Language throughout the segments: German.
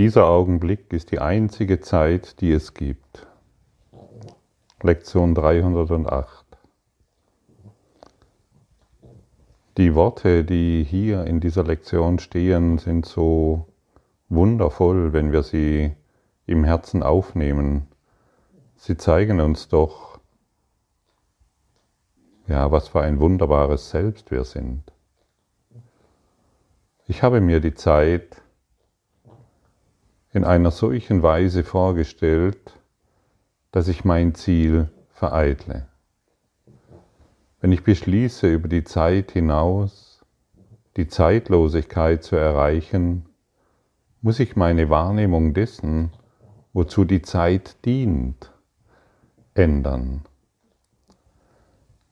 Dieser Augenblick ist die einzige Zeit, die es gibt. Lektion 308. Die Worte, die hier in dieser Lektion stehen, sind so wundervoll, wenn wir sie im Herzen aufnehmen. Sie zeigen uns doch, ja, was für ein wunderbares Selbst wir sind. Ich habe mir die Zeit in einer solchen Weise vorgestellt, dass ich mein Ziel vereitle. Wenn ich beschließe, über die Zeit hinaus die Zeitlosigkeit zu erreichen, muss ich meine Wahrnehmung dessen, wozu die Zeit dient, ändern.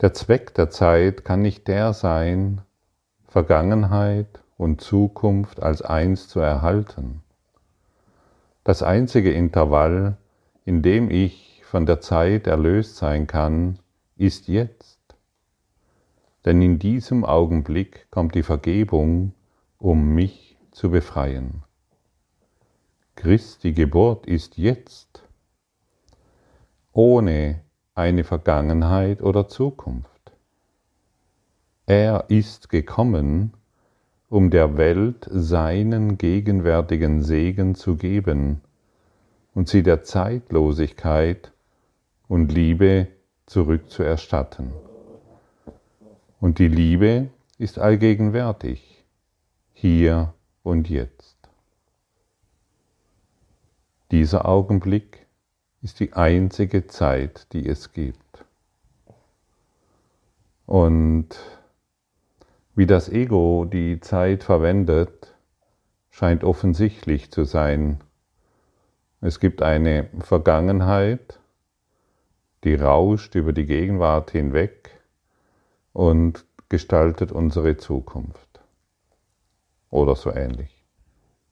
Der Zweck der Zeit kann nicht der sein, Vergangenheit und Zukunft als eins zu erhalten. Das einzige Intervall, in dem ich von der Zeit erlöst sein kann, ist jetzt. Denn in diesem Augenblick kommt die Vergebung, um mich zu befreien. Christi Geburt ist jetzt, ohne eine Vergangenheit oder Zukunft. Er ist gekommen, um der Welt seinen gegenwärtigen Segen zu geben und sie der Zeitlosigkeit und Liebe zurückzuerstatten. Und die Liebe ist allgegenwärtig, hier und jetzt. Dieser Augenblick ist die einzige Zeit, die es gibt. Und wie das Ego die Zeit verwendet, scheint offensichtlich zu sein. Es gibt eine Vergangenheit, die rauscht über die Gegenwart hinweg und gestaltet unsere Zukunft. Oder so ähnlich.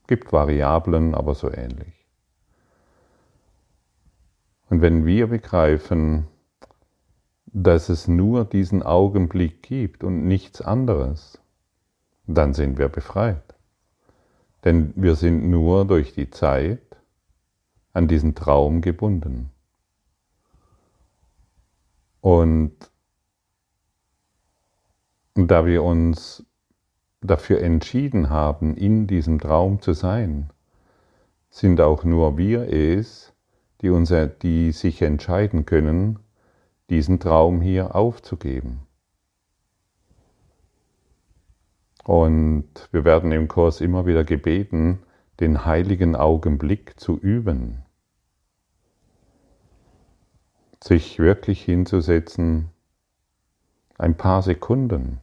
Gibt Variablen, aber so ähnlich. Und wenn wir begreifen, dass es nur diesen Augenblick gibt und nichts anderes, dann sind wir befreit. Denn wir sind nur durch die Zeit an diesen Traum gebunden. Und da wir uns dafür entschieden haben, in diesem Traum zu sein, sind auch nur wir es, die, uns, die sich entscheiden können, diesen Traum hier aufzugeben. Und wir werden im Kurs immer wieder gebeten, den heiligen Augenblick zu üben, sich wirklich hinzusetzen, ein paar Sekunden,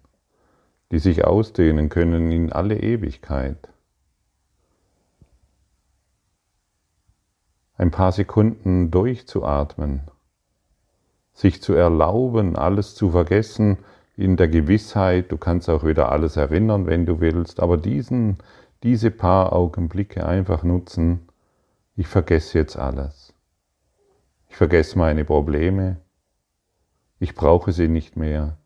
die sich ausdehnen können in alle Ewigkeit. Ein paar Sekunden durchzuatmen, sich zu erlauben, alles zu vergessen, in der Gewissheit, du kannst auch wieder alles erinnern, wenn du willst, aber diesen, diese paar Augenblicke einfach nutzen, ich vergesse jetzt alles. Ich vergesse meine Probleme, ich brauche sie nicht mehr,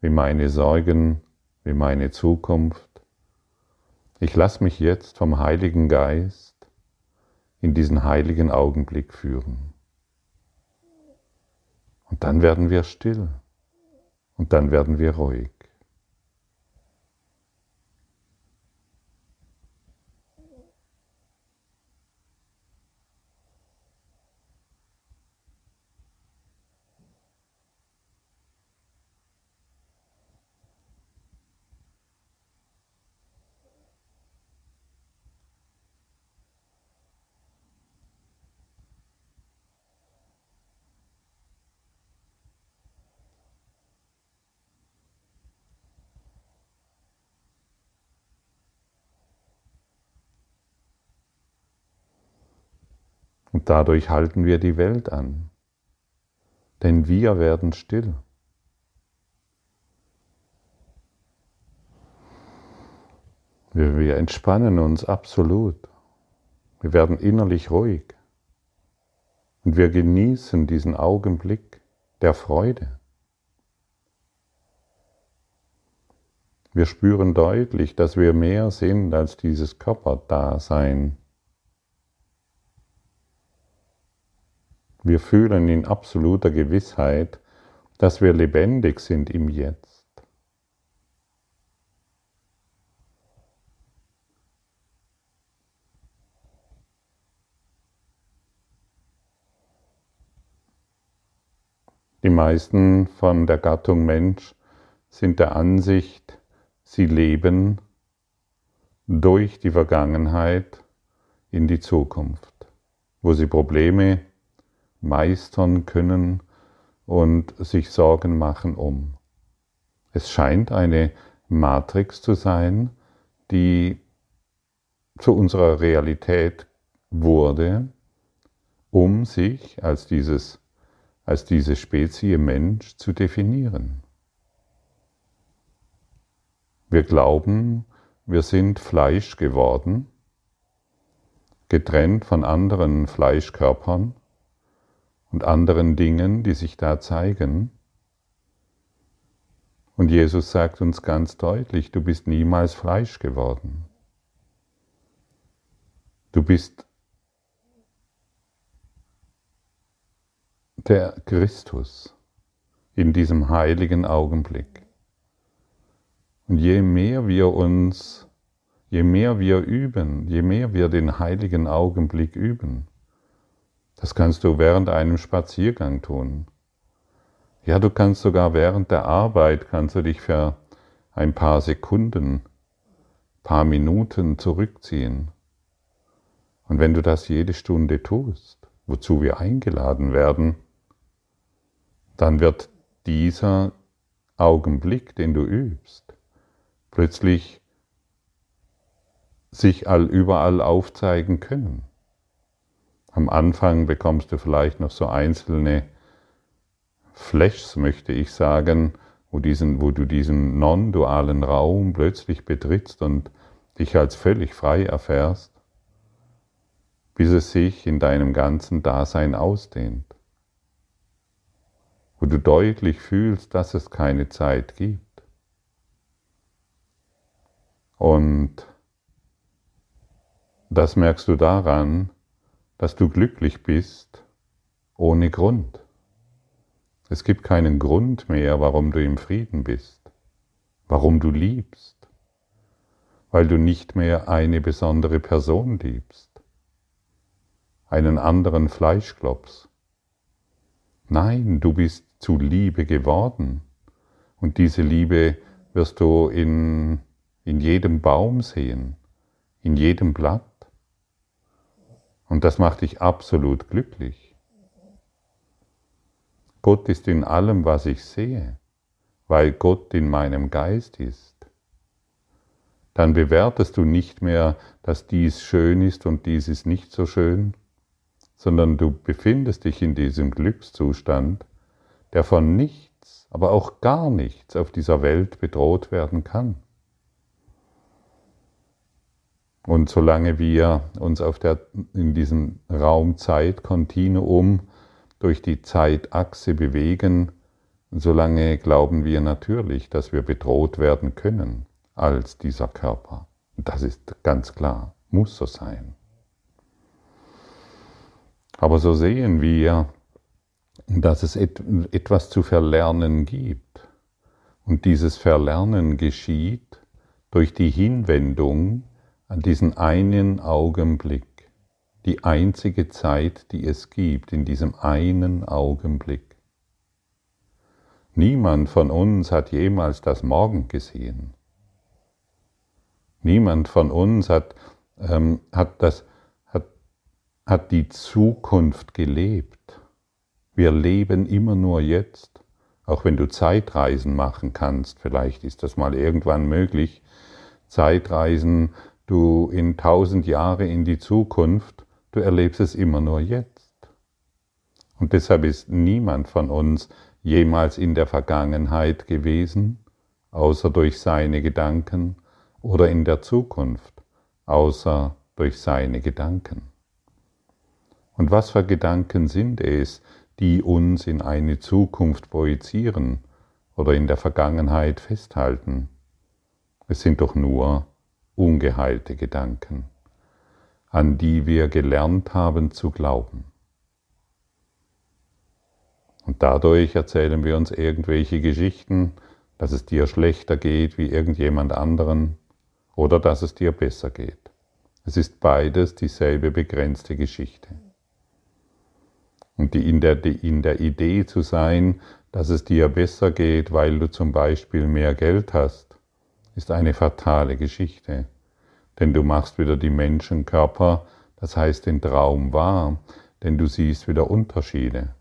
wie meine Sorgen, wie meine Zukunft. Ich lasse mich jetzt vom Heiligen Geist in diesen heiligen Augenblick führen. Und dann werden wir still und dann werden wir ruhig. Und dadurch halten wir die Welt an. Denn wir werden still. Wir, wir entspannen uns absolut. Wir werden innerlich ruhig. Und wir genießen diesen Augenblick der Freude. Wir spüren deutlich, dass wir mehr sind als dieses Körperdasein Wir fühlen in absoluter Gewissheit, dass wir lebendig sind im Jetzt. Die meisten von der Gattung Mensch sind der Ansicht, sie leben durch die Vergangenheit in die Zukunft, wo sie Probleme meistern können und sich Sorgen machen um. Es scheint eine Matrix zu sein, die zu unserer Realität wurde, um sich als dieses als diese Spezie Mensch zu definieren. Wir glauben, wir sind Fleisch geworden, getrennt von anderen Fleischkörpern und anderen Dingen, die sich da zeigen. Und Jesus sagt uns ganz deutlich, du bist niemals Fleisch geworden. Du bist der Christus in diesem heiligen Augenblick. Und je mehr wir uns, je mehr wir üben, je mehr wir den heiligen Augenblick üben, das kannst du während einem Spaziergang tun. Ja, du kannst sogar während der Arbeit, kannst du dich für ein paar Sekunden, paar Minuten zurückziehen. Und wenn du das jede Stunde tust, wozu wir eingeladen werden, dann wird dieser Augenblick, den du übst, plötzlich sich all überall aufzeigen können. Am Anfang bekommst du vielleicht noch so einzelne Flashs, möchte ich sagen, wo, diesen, wo du diesen non-dualen Raum plötzlich betrittst und dich als völlig frei erfährst, bis es sich in deinem ganzen Dasein ausdehnt wo du deutlich fühlst, dass es keine Zeit gibt. Und das merkst du daran, dass du glücklich bist ohne Grund. Es gibt keinen Grund mehr, warum du im Frieden bist, warum du liebst, weil du nicht mehr eine besondere Person liebst, einen anderen Fleischklops. Nein, du bist zu Liebe geworden. Und diese Liebe wirst du in, in jedem Baum sehen, in jedem Blatt. Und das macht dich absolut glücklich. Gott ist in allem, was ich sehe, weil Gott in meinem Geist ist. Dann bewertest du nicht mehr, dass dies schön ist und dies ist nicht so schön, sondern du befindest dich in diesem Glückszustand der von nichts, aber auch gar nichts auf dieser Welt bedroht werden kann. Und solange wir uns auf der, in diesem Raum-Zeit-Kontinuum durch die Zeitachse bewegen, solange glauben wir natürlich, dass wir bedroht werden können als dieser Körper. Das ist ganz klar, muss so sein. Aber so sehen wir, dass es etwas zu verlernen gibt. Und dieses Verlernen geschieht durch die Hinwendung an diesen einen Augenblick, die einzige Zeit, die es gibt, in diesem einen Augenblick. Niemand von uns hat jemals das Morgen gesehen. Niemand von uns hat, ähm, hat, das, hat, hat die Zukunft gelebt. Wir leben immer nur jetzt, auch wenn du Zeitreisen machen kannst, vielleicht ist das mal irgendwann möglich, Zeitreisen, du in tausend Jahre in die Zukunft, du erlebst es immer nur jetzt. Und deshalb ist niemand von uns jemals in der Vergangenheit gewesen, außer durch seine Gedanken, oder in der Zukunft, außer durch seine Gedanken. Und was für Gedanken sind es, die uns in eine Zukunft projizieren oder in der Vergangenheit festhalten. Es sind doch nur ungeheilte Gedanken, an die wir gelernt haben zu glauben. Und dadurch erzählen wir uns irgendwelche Geschichten, dass es dir schlechter geht wie irgendjemand anderen oder dass es dir besser geht. Es ist beides dieselbe begrenzte Geschichte. Und die in, der, die in der Idee zu sein, dass es dir besser geht, weil du zum Beispiel mehr Geld hast, ist eine fatale Geschichte. Denn du machst wieder die Menschenkörper, das heißt den Traum wahr, denn du siehst wieder Unterschiede.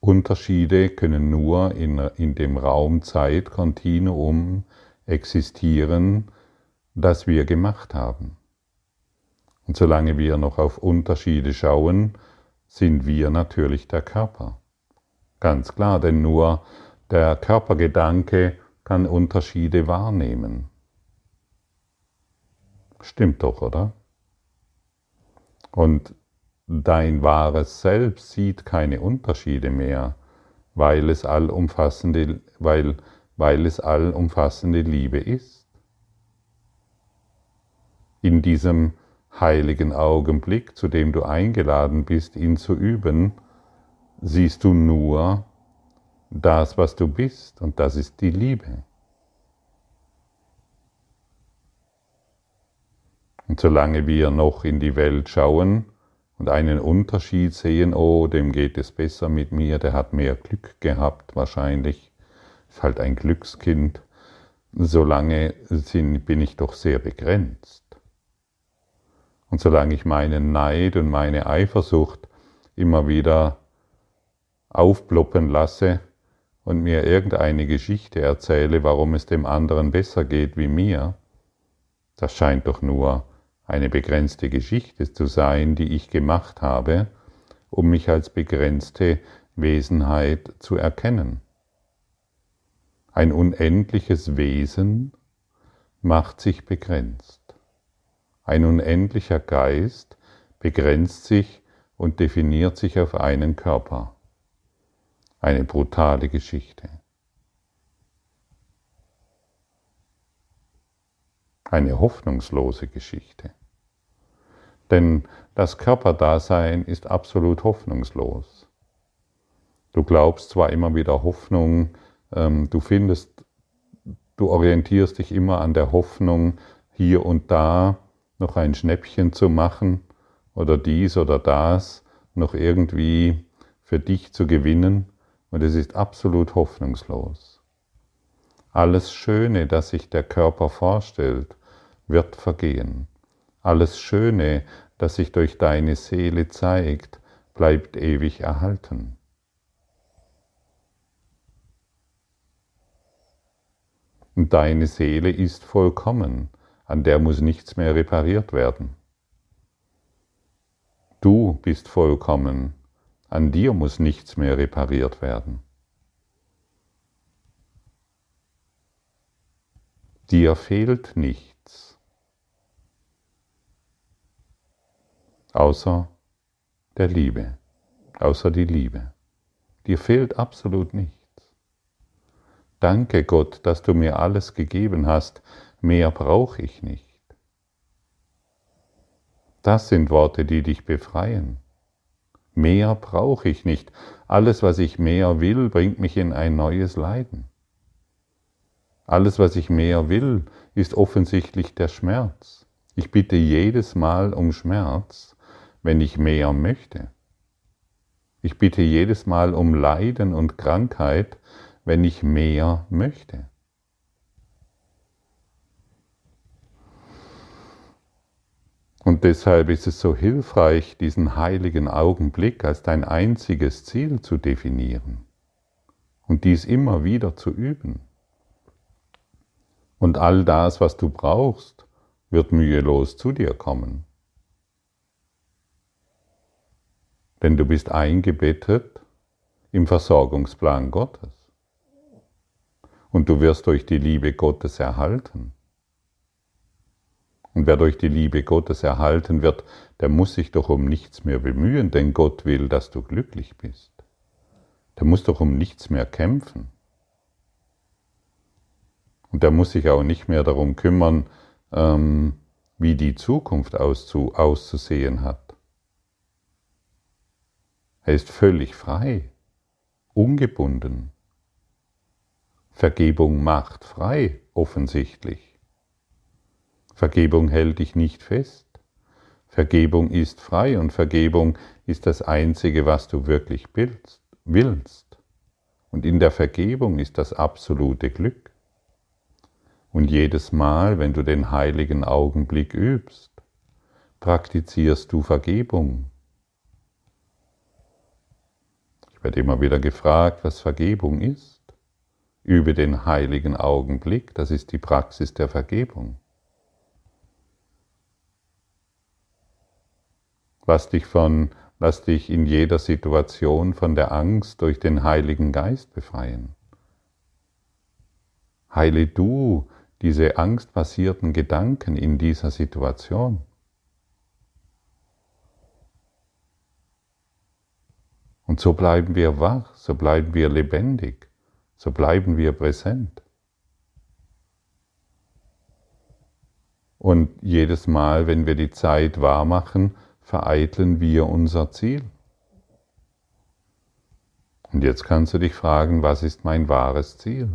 Unterschiede können nur in, in dem Raum-Zeit-Kontinuum existieren, das wir gemacht haben. Und solange wir noch auf Unterschiede schauen, sind wir natürlich der Körper. Ganz klar, denn nur der Körpergedanke kann Unterschiede wahrnehmen. Stimmt doch, oder? Und dein wahres Selbst sieht keine Unterschiede mehr, weil es allumfassende, weil, weil es allumfassende Liebe ist. In diesem heiligen Augenblick, zu dem du eingeladen bist, ihn zu üben, siehst du nur das, was du bist, und das ist die Liebe. Und solange wir noch in die Welt schauen und einen Unterschied sehen, oh, dem geht es besser mit mir, der hat mehr Glück gehabt wahrscheinlich, ist halt ein Glückskind, solange bin ich doch sehr begrenzt. Und solange ich meinen Neid und meine Eifersucht immer wieder aufploppen lasse und mir irgendeine Geschichte erzähle, warum es dem anderen besser geht wie mir, das scheint doch nur eine begrenzte Geschichte zu sein, die ich gemacht habe, um mich als begrenzte Wesenheit zu erkennen. Ein unendliches Wesen macht sich begrenzt. Ein unendlicher Geist begrenzt sich und definiert sich auf einen Körper. Eine brutale Geschichte. Eine hoffnungslose Geschichte. Denn das Körperdasein ist absolut hoffnungslos. Du glaubst zwar immer wieder Hoffnung, ähm, du findest, du orientierst dich immer an der Hoffnung, hier und da noch ein Schnäppchen zu machen oder dies oder das noch irgendwie für dich zu gewinnen und es ist absolut hoffnungslos. Alles Schöne, das sich der Körper vorstellt, wird vergehen. Alles Schöne, das sich durch deine Seele zeigt, bleibt ewig erhalten. Und deine Seele ist vollkommen, an der muss nichts mehr repariert werden. Du bist vollkommen, an dir muss nichts mehr repariert werden. Dir fehlt nichts. außer der Liebe, außer die Liebe. Dir fehlt absolut nichts. Danke Gott, dass du mir alles gegeben hast, mehr brauche ich nicht. Das sind Worte, die dich befreien. Mehr brauche ich nicht. Alles, was ich mehr will, bringt mich in ein neues Leiden. Alles, was ich mehr will, ist offensichtlich der Schmerz. Ich bitte jedes Mal um Schmerz, wenn ich mehr möchte. Ich bitte jedes Mal um Leiden und Krankheit, wenn ich mehr möchte. Und deshalb ist es so hilfreich, diesen heiligen Augenblick als dein einziges Ziel zu definieren und dies immer wieder zu üben. Und all das, was du brauchst, wird mühelos zu dir kommen. denn du bist eingebettet im Versorgungsplan Gottes. Und du wirst durch die Liebe Gottes erhalten. Und wer durch die Liebe Gottes erhalten wird, der muss sich doch um nichts mehr bemühen, denn Gott will, dass du glücklich bist. Der muss doch um nichts mehr kämpfen. Und der muss sich auch nicht mehr darum kümmern, ähm, wie die Zukunft auszusehen hat. Er ist völlig frei. ungebunden. Vergebung macht frei, offensichtlich. Vergebung hält dich nicht fest. Vergebung ist frei und Vergebung ist das Einzige, was du wirklich willst. Und in der Vergebung ist das absolute Glück. Und jedes Mal, wenn du den heiligen Augenblick übst, praktizierst du Vergebung. Ich werde immer wieder gefragt, was Vergebung ist. Übe den heiligen Augenblick, das ist die Praxis der Vergebung. Lass dich, von, lass dich in jeder Situation von der Angst durch den Heiligen Geist befreien. Heile du diese angstbasierten Gedanken in dieser Situation. Und so bleiben wir wach, so bleiben wir lebendig, so bleiben wir präsent. Und jedes Mal, wenn wir die Zeit wahr machen, vereiteln wir unser Ziel. Und jetzt kannst du dich fragen, was ist mein wahres Ziel?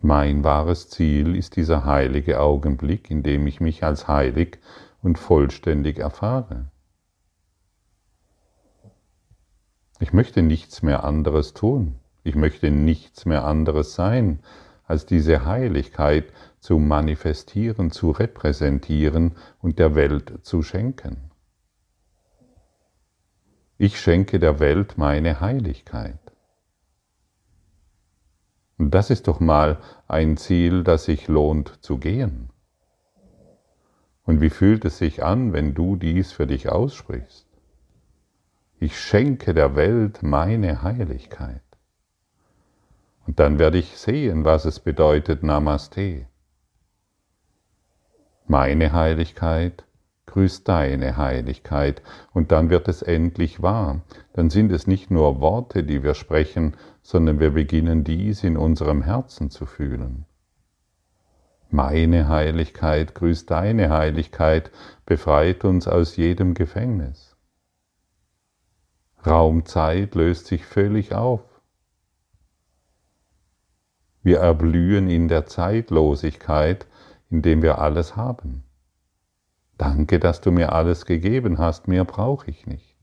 Mein wahres Ziel ist dieser heilige Augenblick, in dem ich mich als heilig und vollständig erfahre. Ich möchte nichts mehr anderes tun. Ich möchte nichts mehr anderes sein, als diese Heiligkeit zu manifestieren, zu repräsentieren und der Welt zu schenken. Ich schenke der Welt meine Heiligkeit. Und das ist doch mal ein Ziel, das sich lohnt zu gehen. Und wie fühlt es sich an, wenn du dies für dich aussprichst? Ich schenke der Welt meine Heiligkeit. Und dann werde ich sehen, was es bedeutet Namaste. Meine Heiligkeit grüßt deine Heiligkeit. Und dann wird es endlich wahr. Dann sind es nicht nur Worte, die wir sprechen, sondern wir beginnen dies in unserem Herzen zu fühlen. Meine Heiligkeit grüßt deine Heiligkeit, befreit uns aus jedem Gefängnis. Raumzeit löst sich völlig auf. Wir erblühen in der Zeitlosigkeit, indem wir alles haben. Danke, dass du mir alles gegeben hast, mehr brauche ich nicht.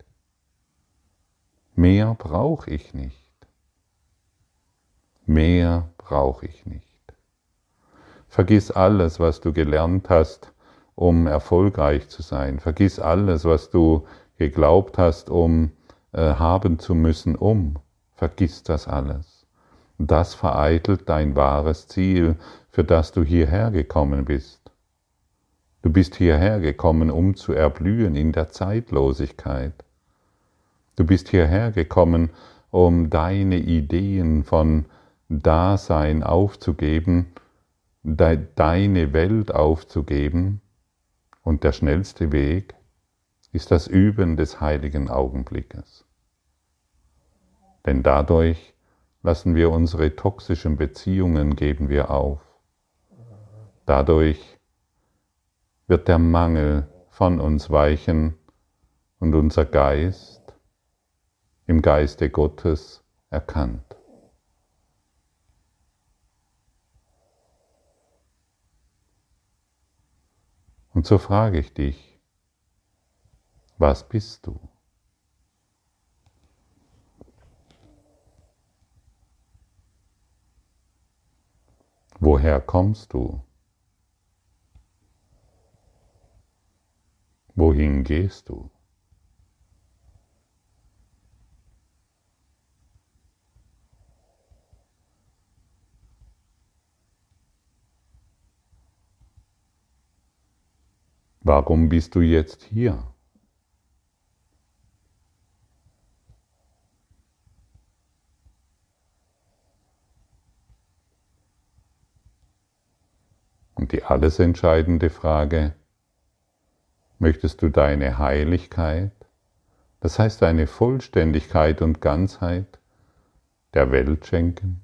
Mehr brauche ich nicht. Mehr brauche ich nicht. Vergiss alles, was du gelernt hast, um erfolgreich zu sein. Vergiss alles, was du geglaubt hast, um äh, haben zu müssen, um. Vergiss das alles. Das vereitelt dein wahres Ziel, für das du hierher gekommen bist. Du bist hierher gekommen, um zu erblühen in der Zeitlosigkeit. Du bist hierher gekommen, um deine Ideen von Dasein aufzugeben, deine Welt aufzugeben. Und der schnellste Weg ist das Üben des heiligen Augenblickes. Denn dadurch lassen wir unsere toxischen Beziehungen, geben wir auf. Dadurch wird der Mangel von uns weichen und unser Geist im Geiste Gottes erkannt. Und so frage ich dich, was bist du? Woher kommst du? Wohin gehst du? Warum bist du jetzt hier? Die alles entscheidende Frage, möchtest du deine Heiligkeit, das heißt deine Vollständigkeit und Ganzheit der Welt schenken?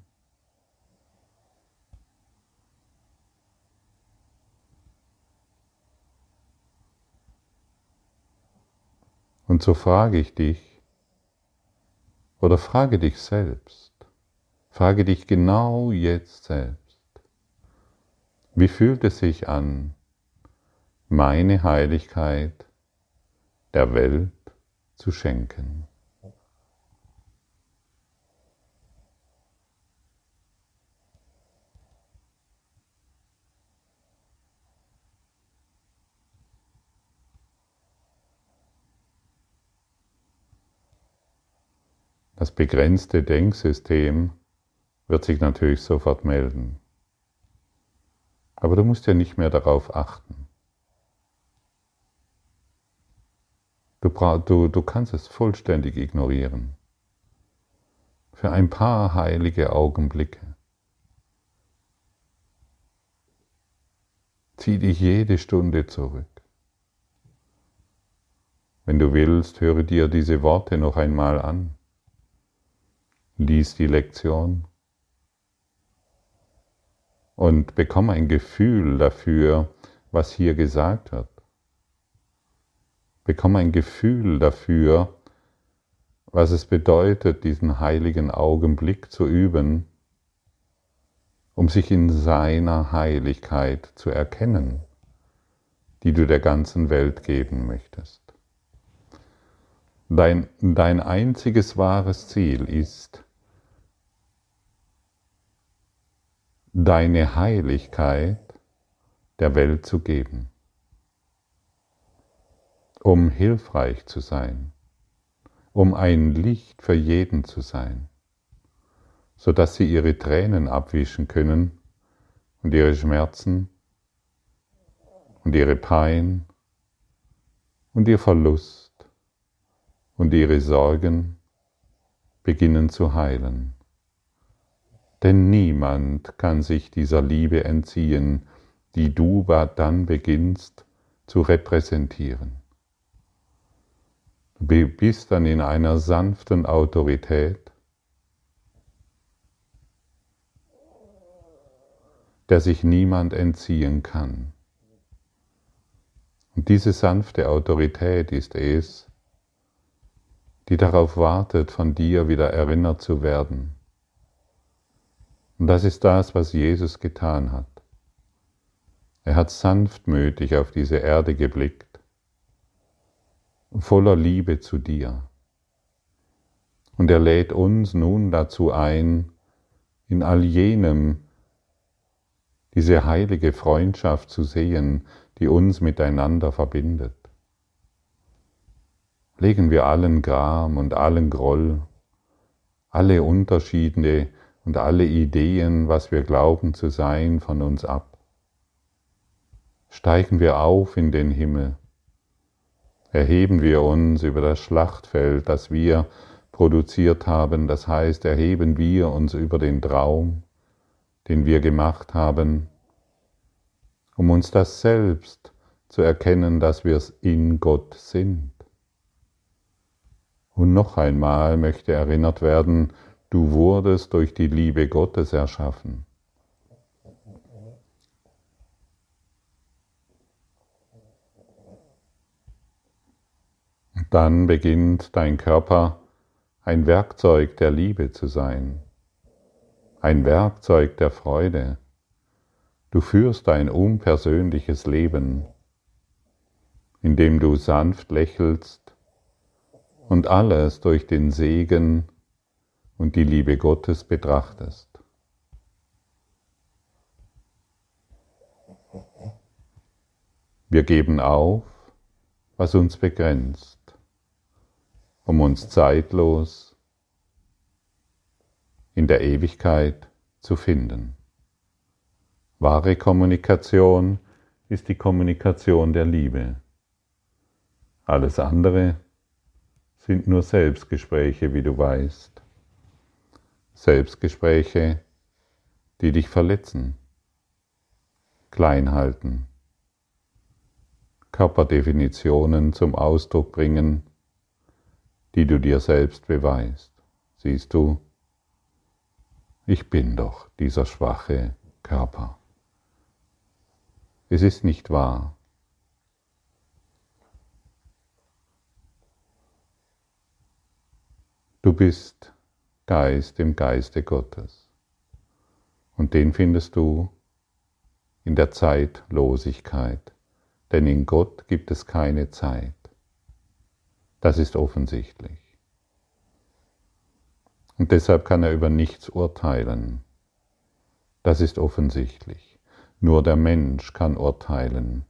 Und so frage ich dich, Oder frage dich selbst, frage dich genau jetzt selbst, wie fühlt es sich an, meine Heiligkeit der Welt zu schenken? Das begrenzte Denksystem wird sich natürlich sofort melden. Aber du musst ja nicht mehr darauf achten. Du, du, du kannst es vollständig ignorieren. Für ein paar heilige Augenblicke. Zieh dich jede Stunde zurück. Wenn du willst, höre dir diese Worte noch einmal an. Lies die Lektion und bekomm ein Gefühl dafür, was hier gesagt wird. Bekomm ein Gefühl dafür, was es bedeutet, diesen heiligen Augenblick zu üben, um sich in seiner Heiligkeit zu erkennen, die du der ganzen Welt geben möchtest. Dein, dein einziges wahres Ziel ist, deine Heiligkeit der Welt zu geben, um hilfreich zu sein, um ein Licht für jeden zu sein, sodass sie ihre Tränen abwischen können und ihre Schmerzen und ihre Pein und ihr Verlust und ihre Sorgen beginnen zu heilen. Denn niemand kann sich dieser Liebe entziehen, die du dann beginnst zu repräsentieren. Du bist dann in einer sanften Autorität, der sich niemand entziehen kann. Und diese sanfte Autorität ist es, die darauf wartet, von dir wieder erinnert zu werden. Und das ist das, was Jesus getan hat. Er hat sanftmütig auf diese Erde geblickt, voller Liebe zu dir. Und er lädt uns nun dazu ein, in all jenem diese heilige Freundschaft zu sehen, die uns miteinander verbindet legen wir allen Gram und allen Groll, alle Unterschiede und alle Ideen, was wir glauben zu sein, von uns ab. Steigen wir auf in den Himmel, erheben wir uns über das Schlachtfeld, das wir produziert haben, das heißt, erheben wir uns über den Traum, den wir gemacht haben, um uns das selbst zu erkennen, dass wir es in Gott sind. Und noch einmal möchte erinnert werden, du wurdest durch die Liebe Gottes erschaffen. Dann beginnt dein Körper ein Werkzeug der Liebe zu sein, ein Werkzeug der Freude. Du führst ein unpersönliches Leben, in dem du sanft lächelst und alles durch den Segen und die Liebe Gottes betrachtest. Wir geben auf, was uns begrenzt, um uns zeitlos in der Ewigkeit zu finden. Wahre Kommunikation ist die Kommunikation der Liebe. Alles andere sind nur Selbstgespräche, wie du weißt. Selbstgespräche, die dich verletzen, klein halten, Körperdefinitionen zum Ausdruck bringen, die du dir selbst beweist. Siehst du, ich bin doch dieser schwache Körper. Es ist nicht wahr. Du bist Geist im Geiste Gottes. Und den findest du in der Zeitlosigkeit, denn in Gott gibt es keine Zeit. Das ist offensichtlich. Und deshalb kann er über nichts urteilen. Das ist offensichtlich. Nur der Mensch kann urteilen.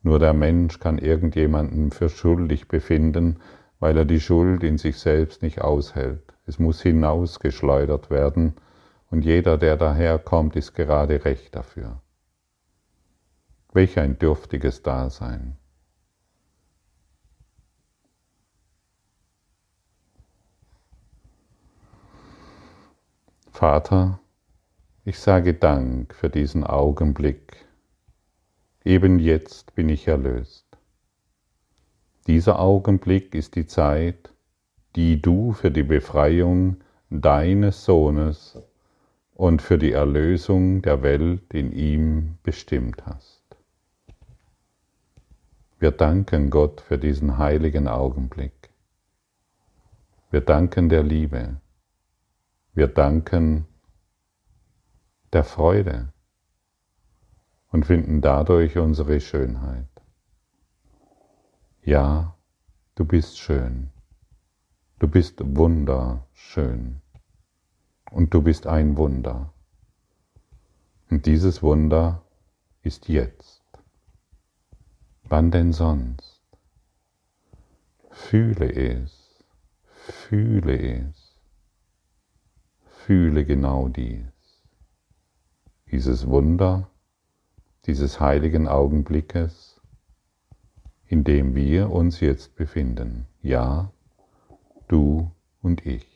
Nur der Mensch kann irgendjemanden für schuldig befinden, weil er die Schuld in sich selbst nicht aushält. Es muss hinausgeschleudert werden und jeder, der daherkommt, ist gerade recht dafür. Welch ein dürftiges Dasein. Vater, ich sage Dank für diesen Augenblick. Eben jetzt bin ich erlöst. Dieser Augenblick ist die Zeit, die du für die Befreiung deines Sohnes und für die Erlösung der Welt in ihm bestimmt hast. Wir danken Gott für diesen heiligen Augenblick. Wir danken der Liebe. Wir danken der Freude und finden dadurch unsere Schönheit. Ja, du bist schön. Du bist wunderschön. Und du bist ein Wunder. Und dieses Wunder ist jetzt. Wann denn sonst? Fühle es, fühle es fühle genau dies. Dieses Wunder, dieses heiligen Augenblickes, in dem wir uns jetzt befinden. Ja, du und ich.